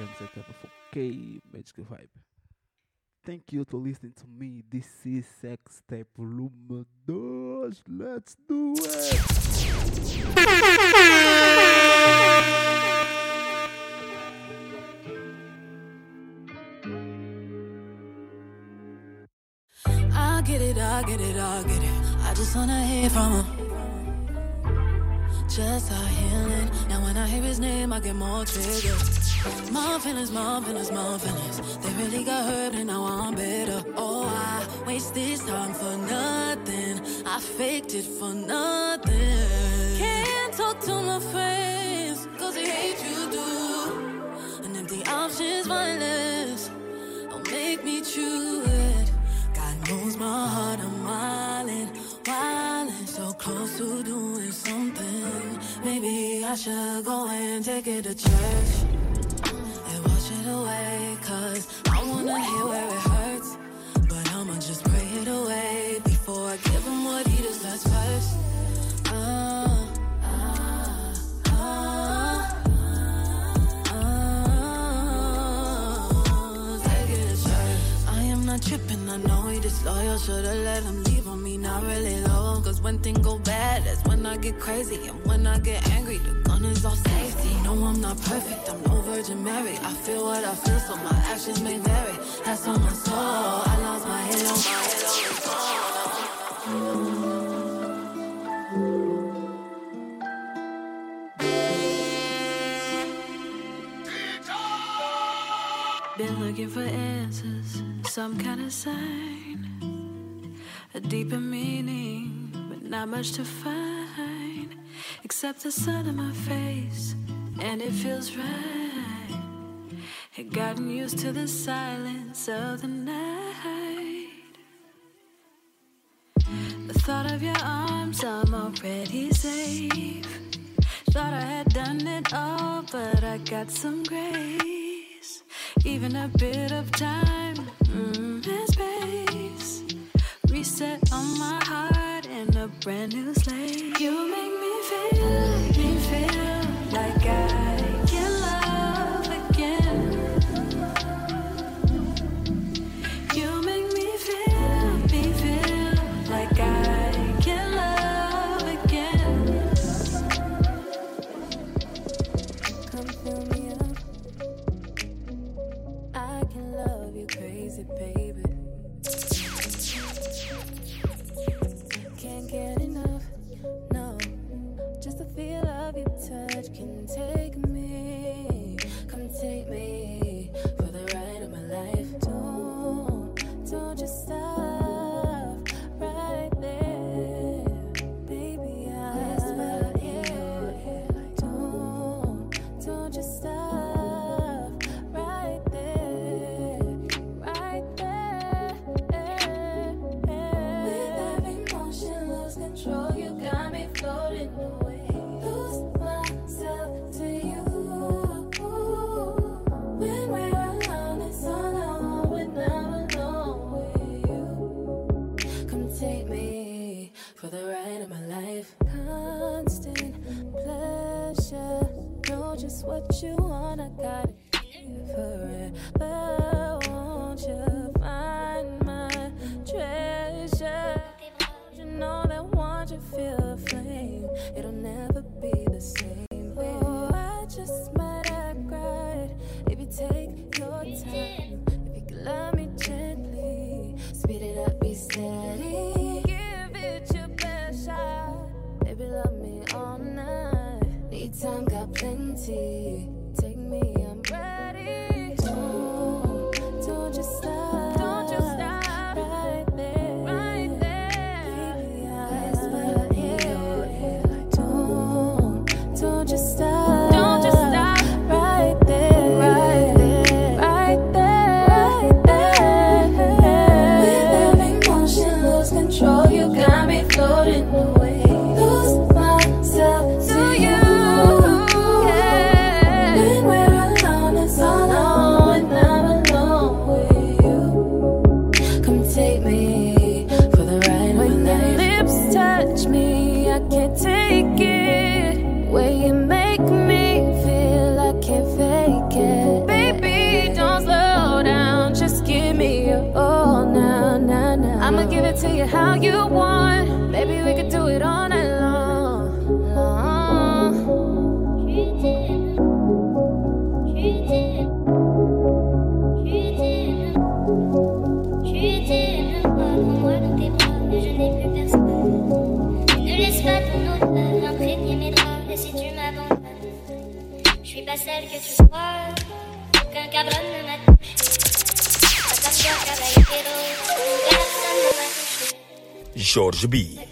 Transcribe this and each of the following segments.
Music for K Magic Vibe. Thank you to listening to me. This is Sex Volume 2. Let's do it. I get it, I get it, I get it. I just wanna hear from him just our healing. Now when I hear his name, I get more triggered. My feelings, my feelings, my feelings. They really got hurt and now I'm better. Oh, I waste this time for nothing. I faked it for nothing. Can't talk to my friends, cause they hate you do. And if empty options, violence. Don't make me choose it. God knows my heart, I'm wildin', wildin', so close to doing something. Maybe I should go and take it to church and wash it away, cause I wanna hear where it hurts. But I'ma just pray it away before I give him what he deserves first. Uh, disloyal. Should've let him leave on me, not really low. Cause when things go bad, that's when I get crazy. And when I get angry, the gun is off safety. No, I'm not perfect, I'm no Virgin Mary. I feel what I feel, so my actions may vary. That's on my soul. I lost my halo, my halo is gone. Been looking for answers, some kind of sign, a deeper meaning, but not much to find, except the sun on my face, and it feels right. Had gotten used to the silence of the night. The thought of your arms, I'm already safe. Thought I had done it all, but I got some grace. Even a bit of time Reset on my heart and a brand new slate. You make me feel, make me feel like I Jorge B.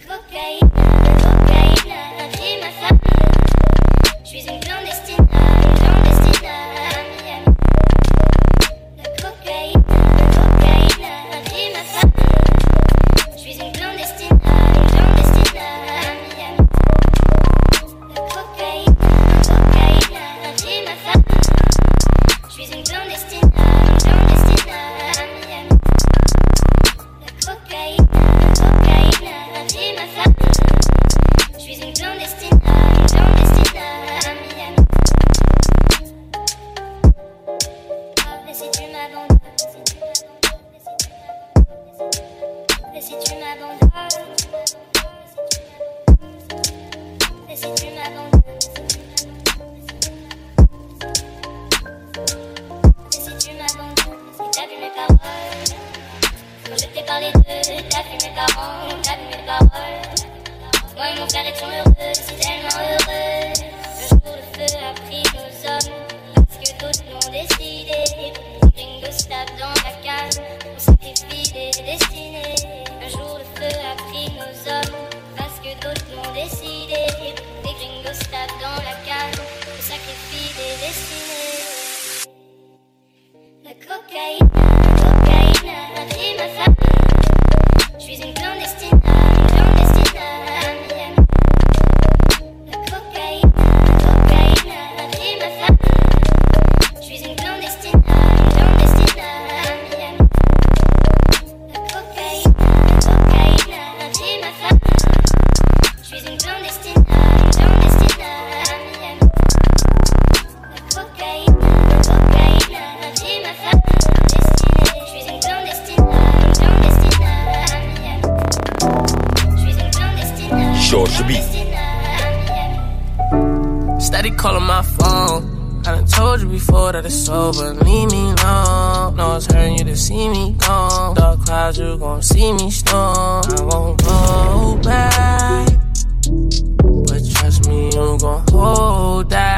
parlé d'eux, mes parents, t'as vu mes paroles. Moi et mon frère étions heureux, si tellement heureux. Le jour le feu a pris nos hommes, parce que d'autres l'ont décidé. Gringo se tape dans la cave, on sacrifie des destinées. Un jour le feu a pris nos hommes, parce que d'autres l'ont décidé. Les gringos tapent dans la cave, on sacrifie des destinées. La cocaïne, la cocaïne a pris ma. Je suis une clandestine, it's over. Leave me alone. No, it's hurting you to see me gone. Dark clouds, you gon' see me storm. I won't go back. But trust me, you gon' hold that.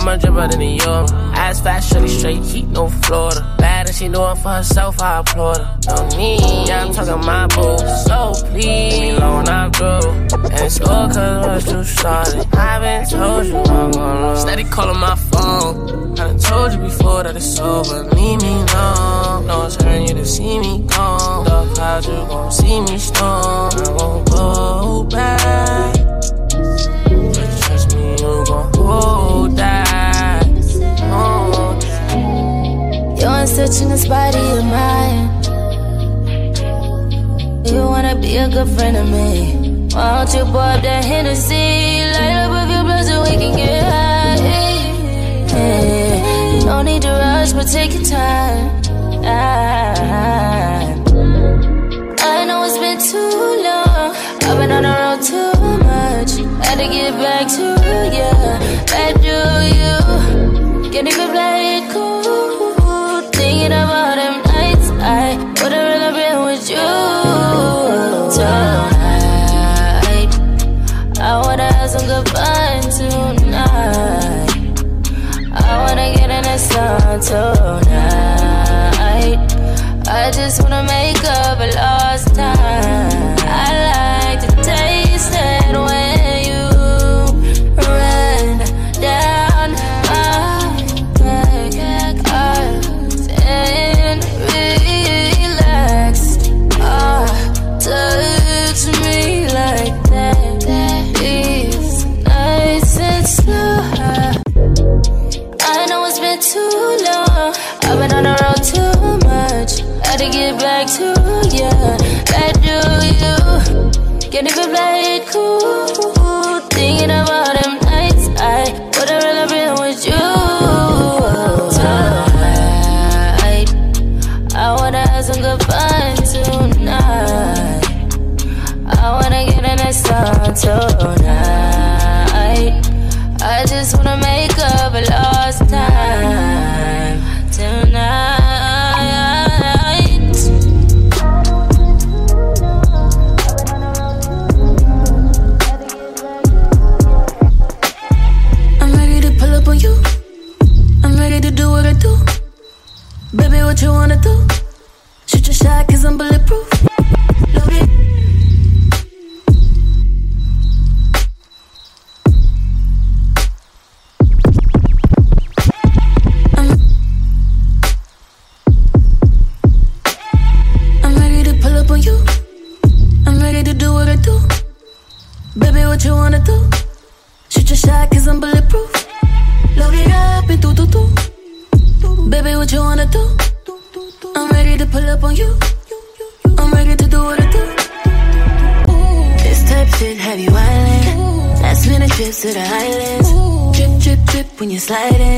I'm a dripper than the York. Ass fast, shorty straight, heat, no Florida. Bad and she doing for herself, I applaud her. No need, yeah, I'm talking my boo. So please, leave me alone, I'm through. And it's all cause once you started. I've been told you I'm gonna. Steady calling my phone. I done told you before that it's over. Leave me alone. No, it's hurting you to see me gone. Dark clouds, you gon' see me storm. I won't go a friend of me. Why don't you pour up that Hennessy? Light up with your blood so we can get high. Yeah. No need to rush, but take your time. I, I know it's been too long. I've been on the road too much. Had to get back to sun tonight. I just wanna make 수 Baby, what you wanna do? I'm ready to pull up on you. I'm ready to do what I do. This type shit have you island. Last minute trips to the islands. Drip, drip, drip when you're sliding.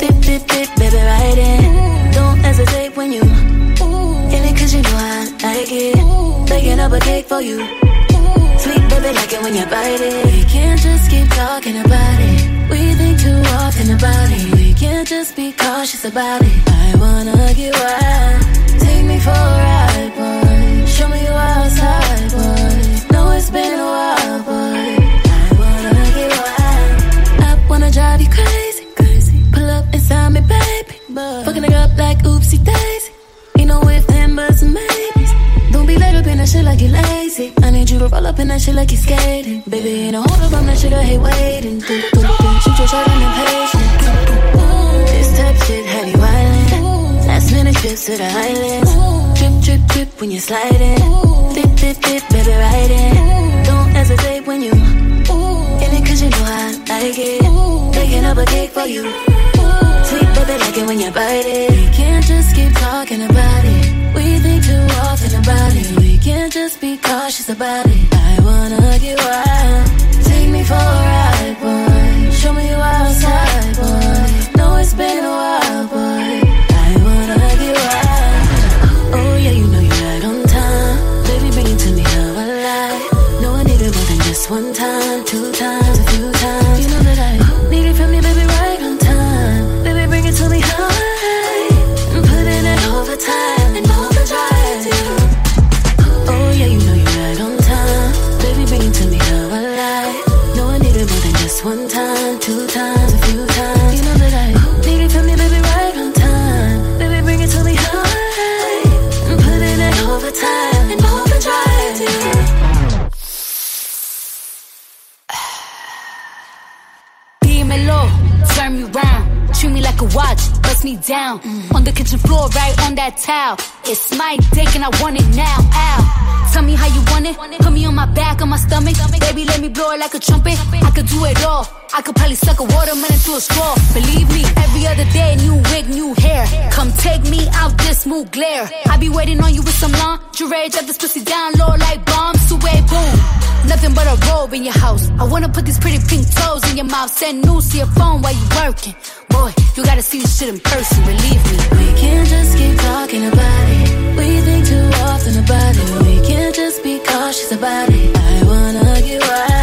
Dip, dip, dip, baby, ride in. Don't hesitate when you. In it cause you know I like it. Baking up a cake for you. Sweet baby, like it when you bite it. We can't just keep talking about it. We think too often about it. Can't just be cautious about it. I wanna get wild. Take me for a ride, boy. Show me you outside, boy. Know it's been a while, boy. I wanna get wild. I wanna drive you crazy, crazy. Pull up inside me, baby. Fucking it up like oopsie daisy. Ain't no if, then, buts, and maybes. Don't be laid up in that shit like you lazy. I need you to roll up in that shit like you skating. Baby, ain't no hold up on that shit, I hate waiting. Do, do, do. Shoot your shot, I'm impatient. Shit have you. Last minute trips to the islands. Trip, trip, trip when you're sliding. Dip, dip, dip, baby, ride in. Don't hesitate when you. In it cause you know I like it. Baking up a cake for you. Sweet baby, like it when you bite it. We can't just keep talking about it. We think too often about it. We can't just be cautious about it. I towel. It's my dick and I want it now. Ow. Tell me how you want it. Put me on my back, on my stomach. Baby, let me blow it like a trumpet. I could do it all. I could probably suck a watermelon through a straw. Believe me, every other day, new wig, new hair. Come take me out this smooth glare. I be waiting on you with some lingerie. Drop this pussy down low like bombs to way boom. Nothing but a robe in your house. I wanna put these pretty pink toes in your mouth. Send news to your phone while you working. Boy, you gotta see this shit in person, believe me. We can't just keep talking about it. We think too often about it. We can't just be cautious about it. I wanna get wild.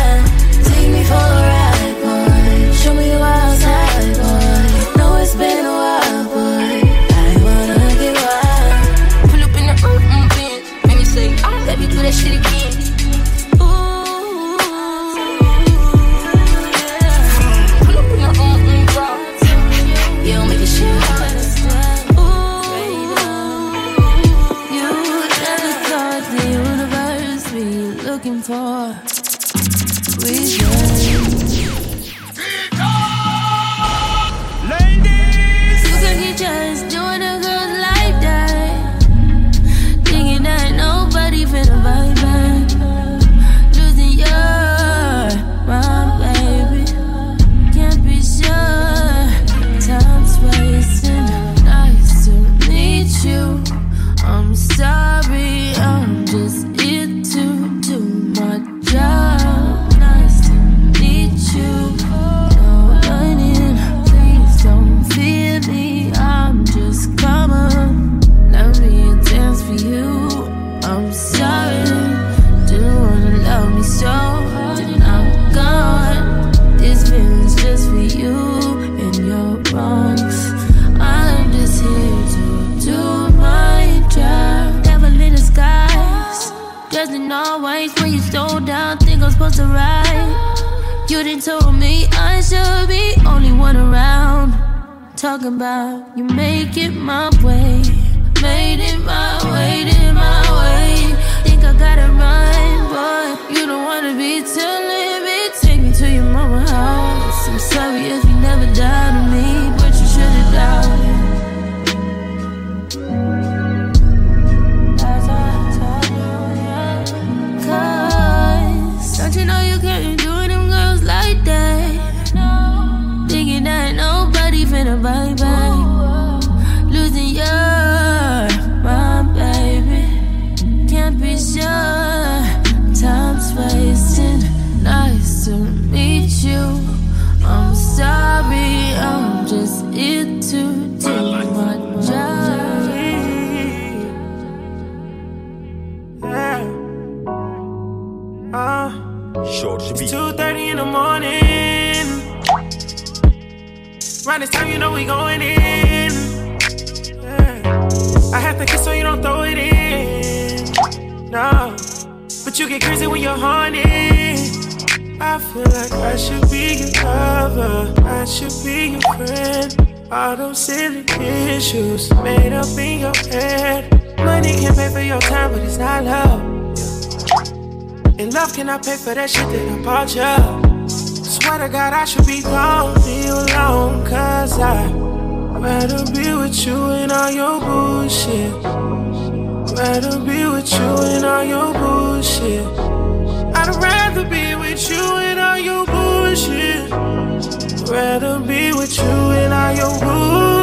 This time, you know we going in. Yeah. I have to kiss so you don't throw it in. No. But you get crazy when you're horny. I feel like I should be your lover. I should be your friend. All those silly issues made up in your head. Money can pay for your time, but it's not love. And love cannot pay for that shit that I bought you. Swear to God, I should be gone, leave you alone, cause I rather be with you and all your bullshit. Rather be with you and all your bullshit. I'd rather be with you and all your bullshit. Rather be with you and all your bull.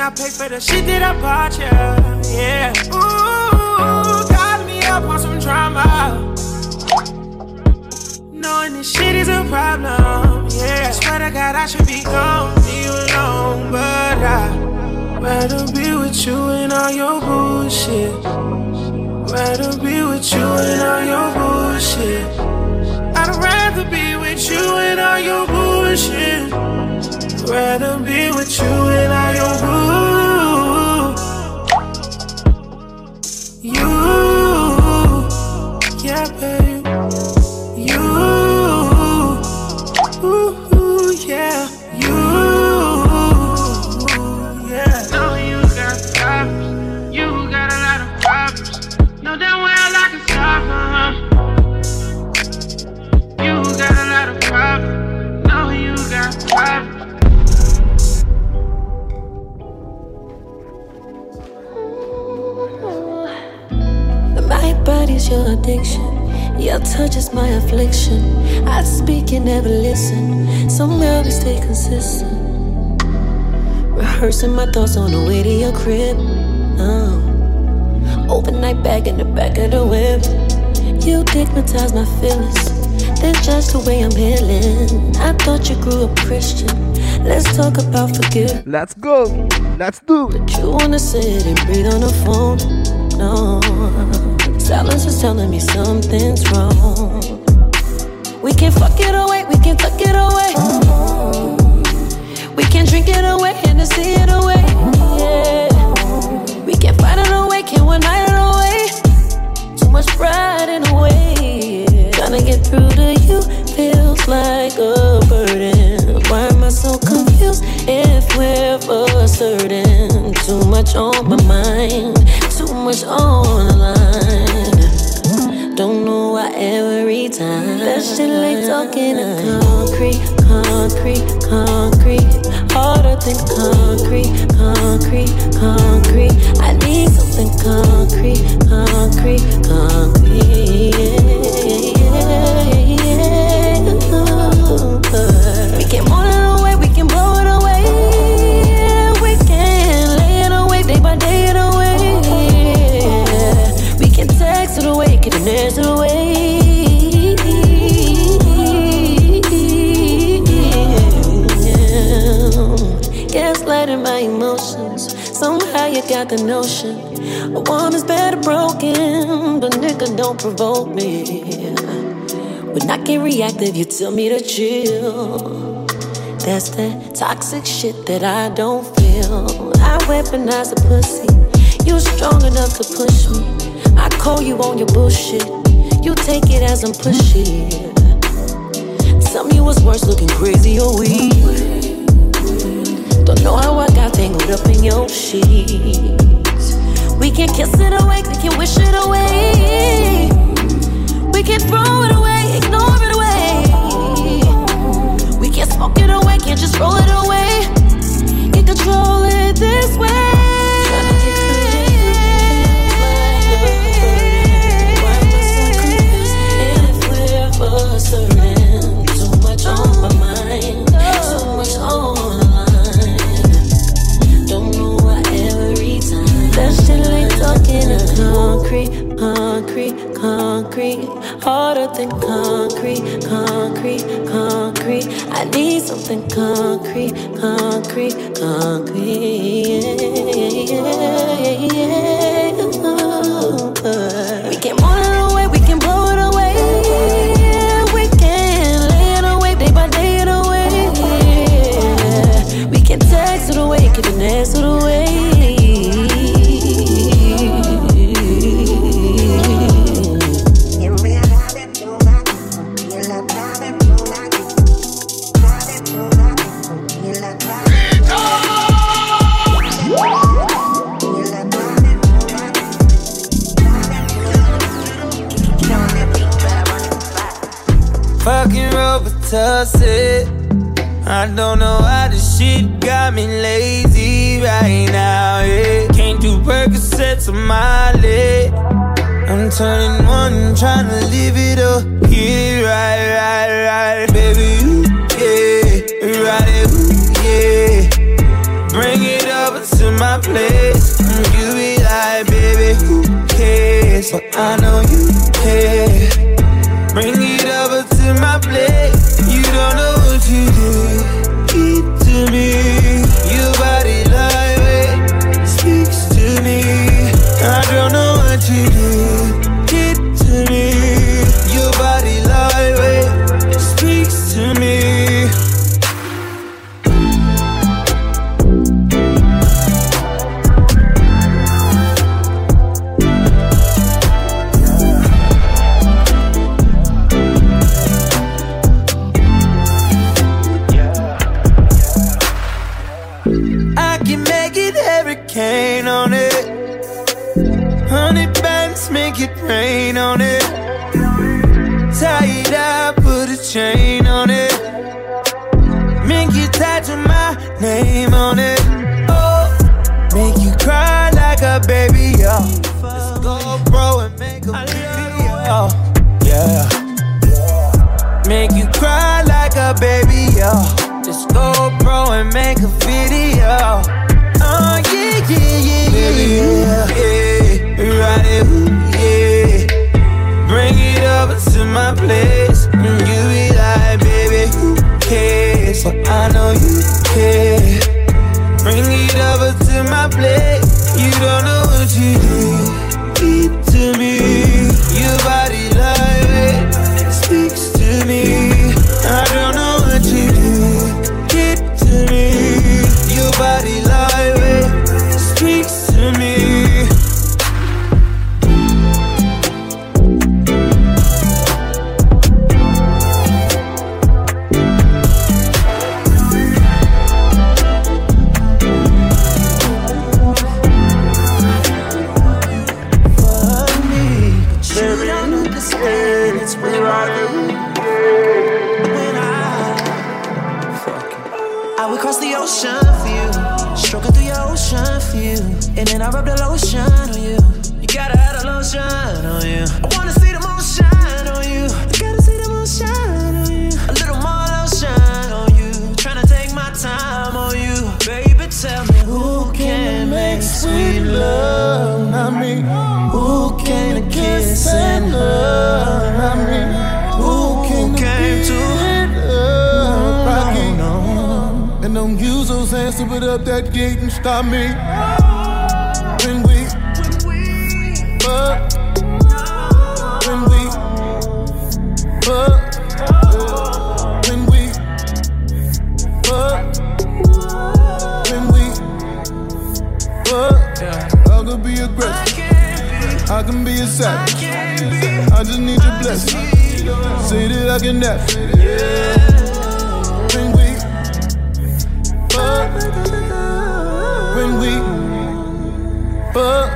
And cannot pay for the shit that I bought you. Yeah. Ooh, got me up on some drama. Knowing this shit is a problem. Yeah. Swear to God, I should be gone, leave you alone. But I rather be with you and all your bullshit. Rather be with you and all your bullshit. I'd rather be with you and all your bullshit. Rather be with you and all your bull. Addiction. Your touch is my affliction. I speak, and never listen. Somehow we stay consistent. Rehearsing my thoughts on the way to your crib. Oh. Overnight bag in the back of the whip. You digmatize my feelings. That's just the way I'm healing. I thought you grew up Christian. Let's talk about forgiveness. Let's go. Let's do it. But You wanna sit and breathe on the phone? No. Silence is telling me something's wrong. We can fuck it away, we can tuck it away. We can drink it away and see it away. Yeah. We can fight it away, can one night it away. Too much pride in a way. Trying to get through to you feels like a burden. Why am I so confused if we're for certain? Too much on my mind, too much on the line. Don't know why every time that shit like talking to concrete, concrete, concrete. Harder than concrete, concrete, concrete. provoke me. When I get reactive, you tell me to chill. That's that toxic shit that I don't feel. I weaponize the pussy. You're strong enough to push me. I call you on your bullshit. You take it as I'm pushy. Tell me what's worse, looking crazy or weak. Don't know how I got tangled up in your shit. We can kiss it away, we can wish it away. We can throw it away, ignore it away. We can smoke it away, can't just roll it away. Can't control it this way. time. sweet love, I mean, Who came to kiss? And love, I mean, Who came, Who came to hit love, no, no, no. And don't use those hands to put up that gate and stop me. I can be a savage. I just need your blessing. Say that I can nap. When we fuck, when we fuck.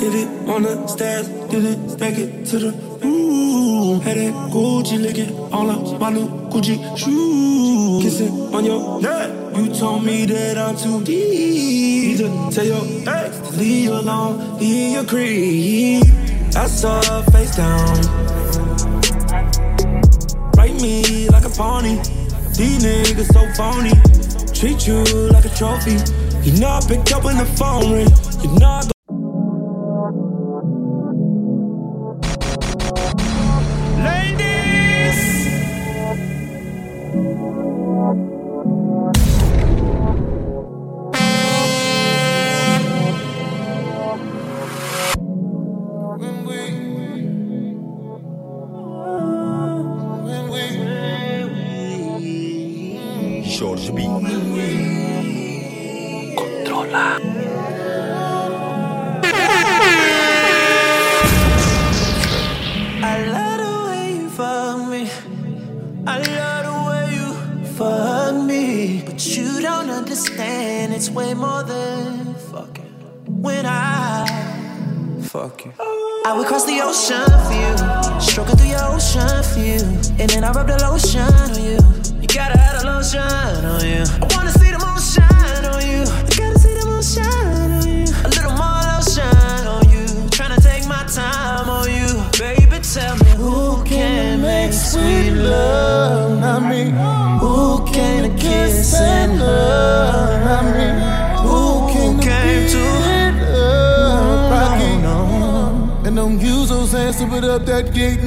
Hit it on the stairs, did it, stack it to the ooh. Had that Gucci licking all up my new Gucci shoes. Kissing on your neck, you told me that I'm too deep. To tell your ex to leave you alone, creep. I saw her face down. Write me like a pony. These niggas so phony. Treat you like a trophy. You know I picked up when the phone ring. You know I When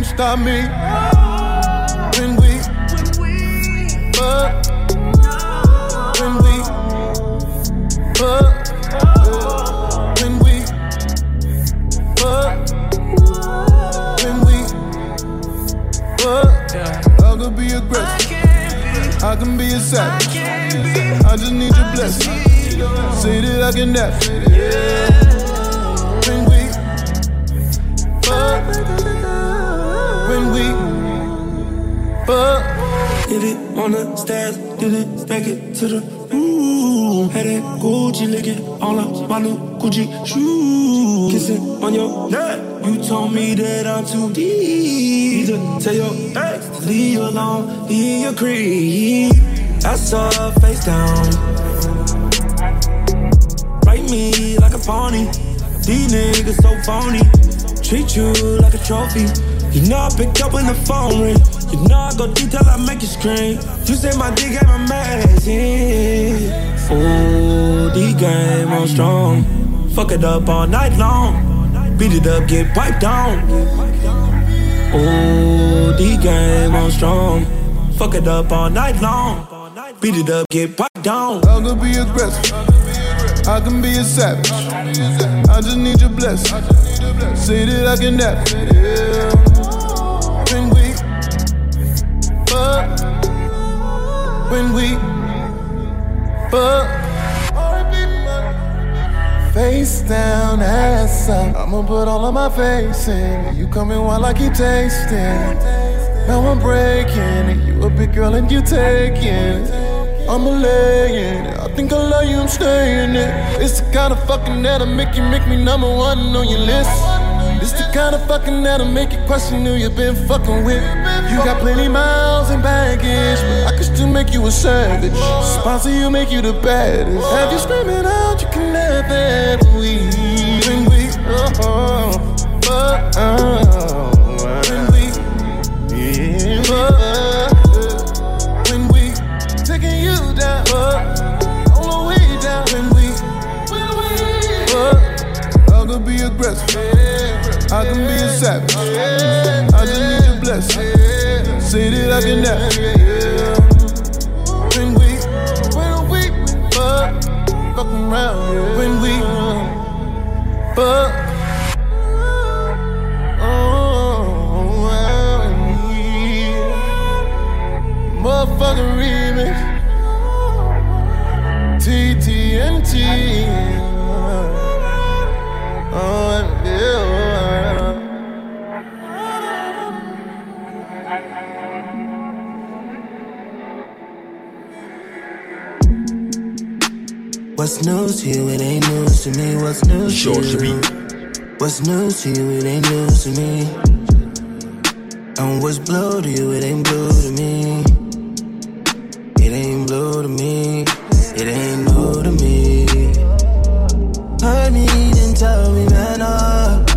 stop me. When we fuck, when we fuck, when we fuck, when we fuck, I could be aggressive. I can be a savage. I just need your blessing. Say that I can nap. When we fuck, fuck. It on the stairs, did it, stack it to the ooh. Had that Gucci licking all up my new Gucci shoes. Kissing on your neck, you told me that I'm too deep. To tell your ex to leave you alone, leave your creep. I saw her face down. Write me like a pony. These niggas so phony. Treat you like a trophy. You know I picked up when the phone ring. You know I go deep I make you scream. You say my dick ain't amazing. Oh, the game on strong. Fuck it up all night long. Beat it up, get piped down. Oh, the game on strong. Fuck it up all night long. Beat it up, get piped down. I could be aggressive. I can be a savage. I just need your blessing. Say that I can nap. Yeah. When we fuck. Face down, ass up. I'ma put all of my face in. You coming while I keep tasting. Now I'm breaking. You a big girl and you taking. I'm a laying. I think I love you, I'm staying it. It's the kind of fucking that'll make you make me number one on your list. It's the kind of fucking that'll make you question who you been fucking with. You got plenty miles and baggage, but I still make you a savage. Sponsor you, make you the baddest. Have you screaming out, you can have that weed. When we, oh, oh, oh, when we, when we taking you down, uh, all the way down. When we, when we, oh, I be aggressive. I can be a savage. I just need your blessing. Say that I can nap. Around. When we fuck. To you? It ain't news to me. What's new to you? What's news to you? It ain't news to me. And what's blue to you? It ain't blue to me. It ain't blue to me. It ain't new to me. Heard me, then tell me man up.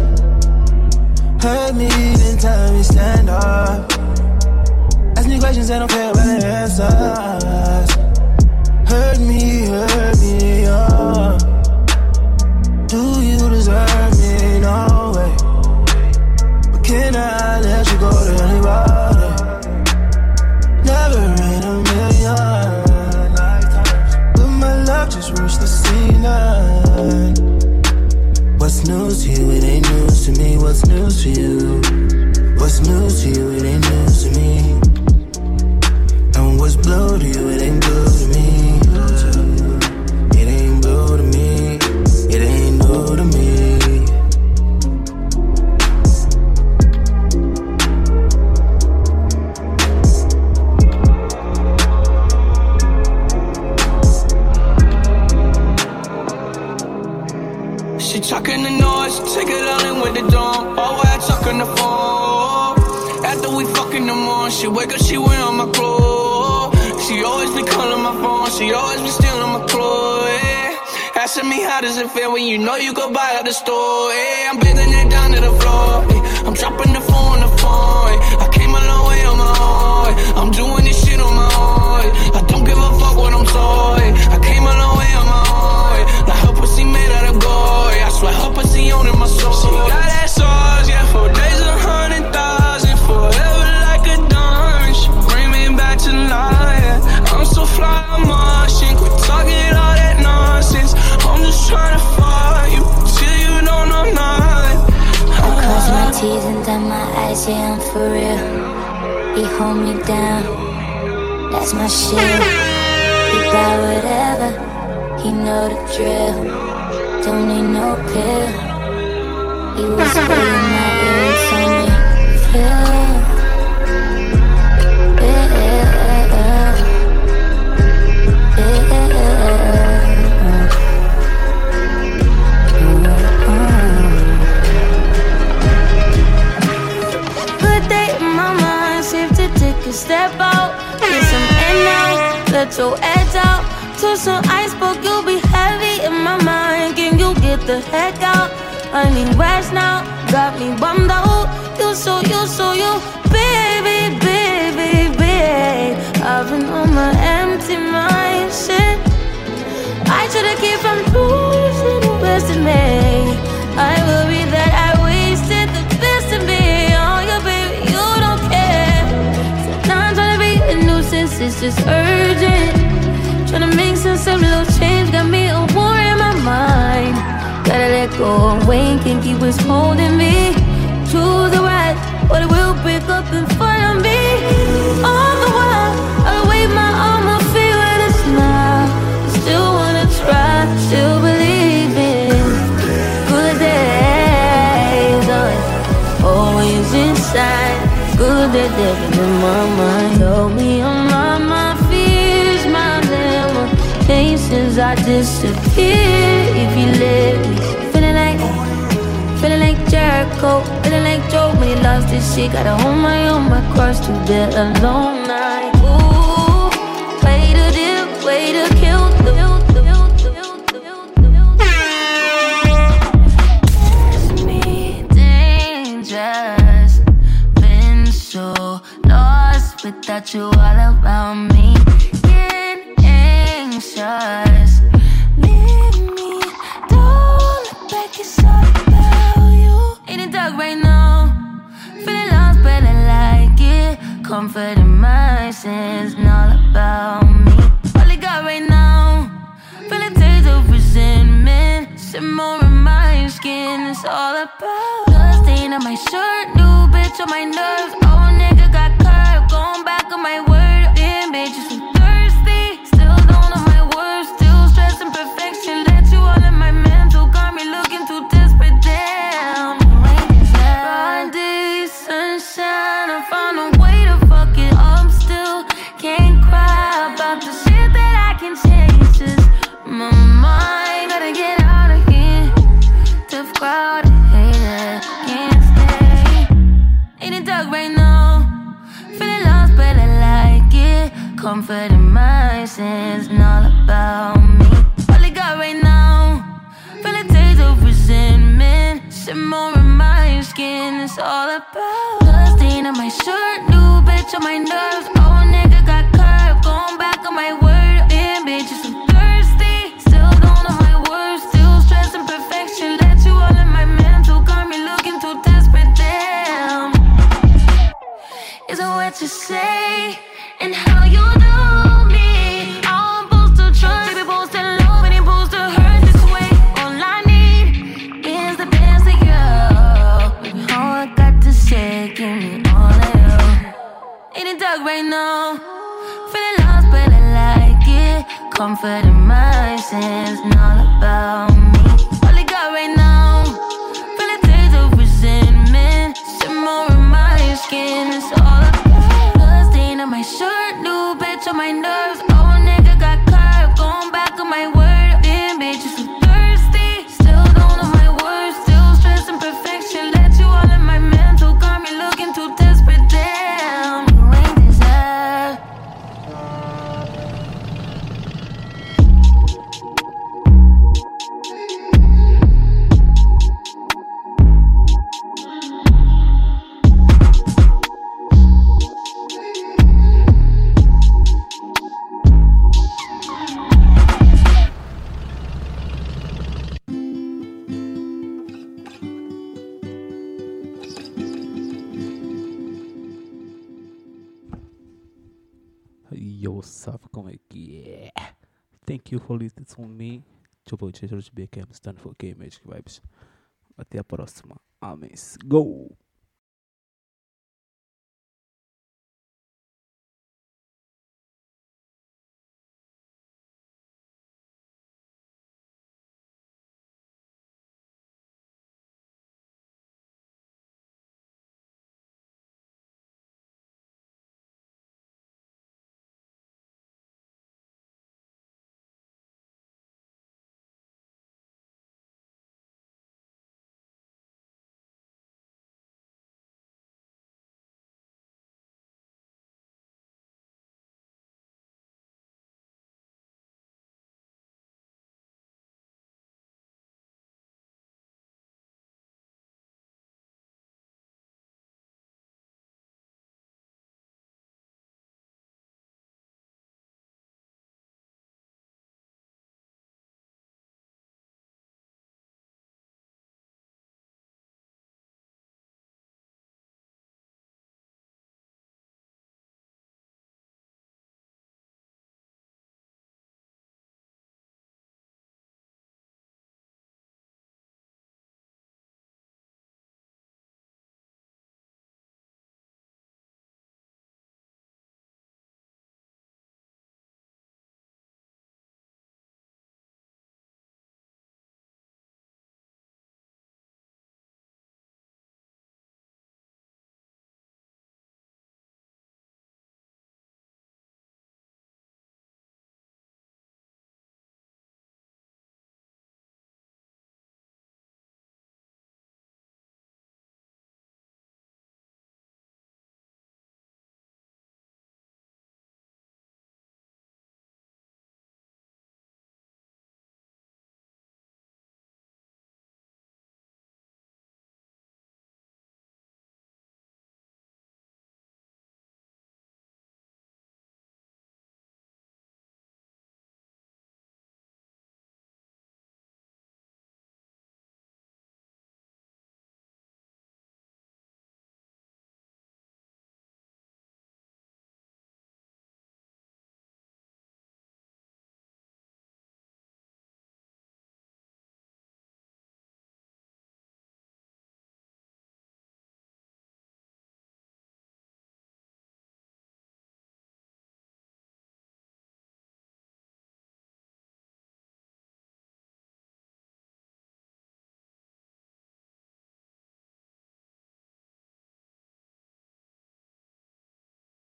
Heard me, then tell me stand up. Ask me questions, I don't care about the answers. Heard me, heard I let you go to anybody? Never in a million lifetimes. My love just reached the C9. What's news to you? It ain't news to me. What's news to you? What's news to you? It ain't news to me. And what's blue to you? It ain't blue to me. You go buy at the store. Yeah. I'm bending it down to the floor. yeah. I'm dropping the my T's my eyes, yeah, I'm for real. He hold me down, that's my shit. He buy whatever, he know the drill. Don't need no pill. He whisper in my ear and me, feel. Let your edge out. To some iceberg, you'll be heavy in my mind. Can you get the heck out? I need rest now, got me bummed out. You so, you so, you, baby, baby, baby. I've been on my empty mind, shit. I should've kept from losing in me. I worry that just urgent. Trying to make of little change, got me a war in my mind. Gotta let go of can't keep what's holding me. to the right, but it will disappear if you let me. Feeling like, feeling like Jericho, feeling like Joe when he lost his shit. Gotta hold my own, my cross to bear alone. Night. Ooh, way to deal, way to kill. Been so lost without you all around all about for me. Triple J, de BKM, stand for K Magic Vibes. Até a próxima. Amém. Go!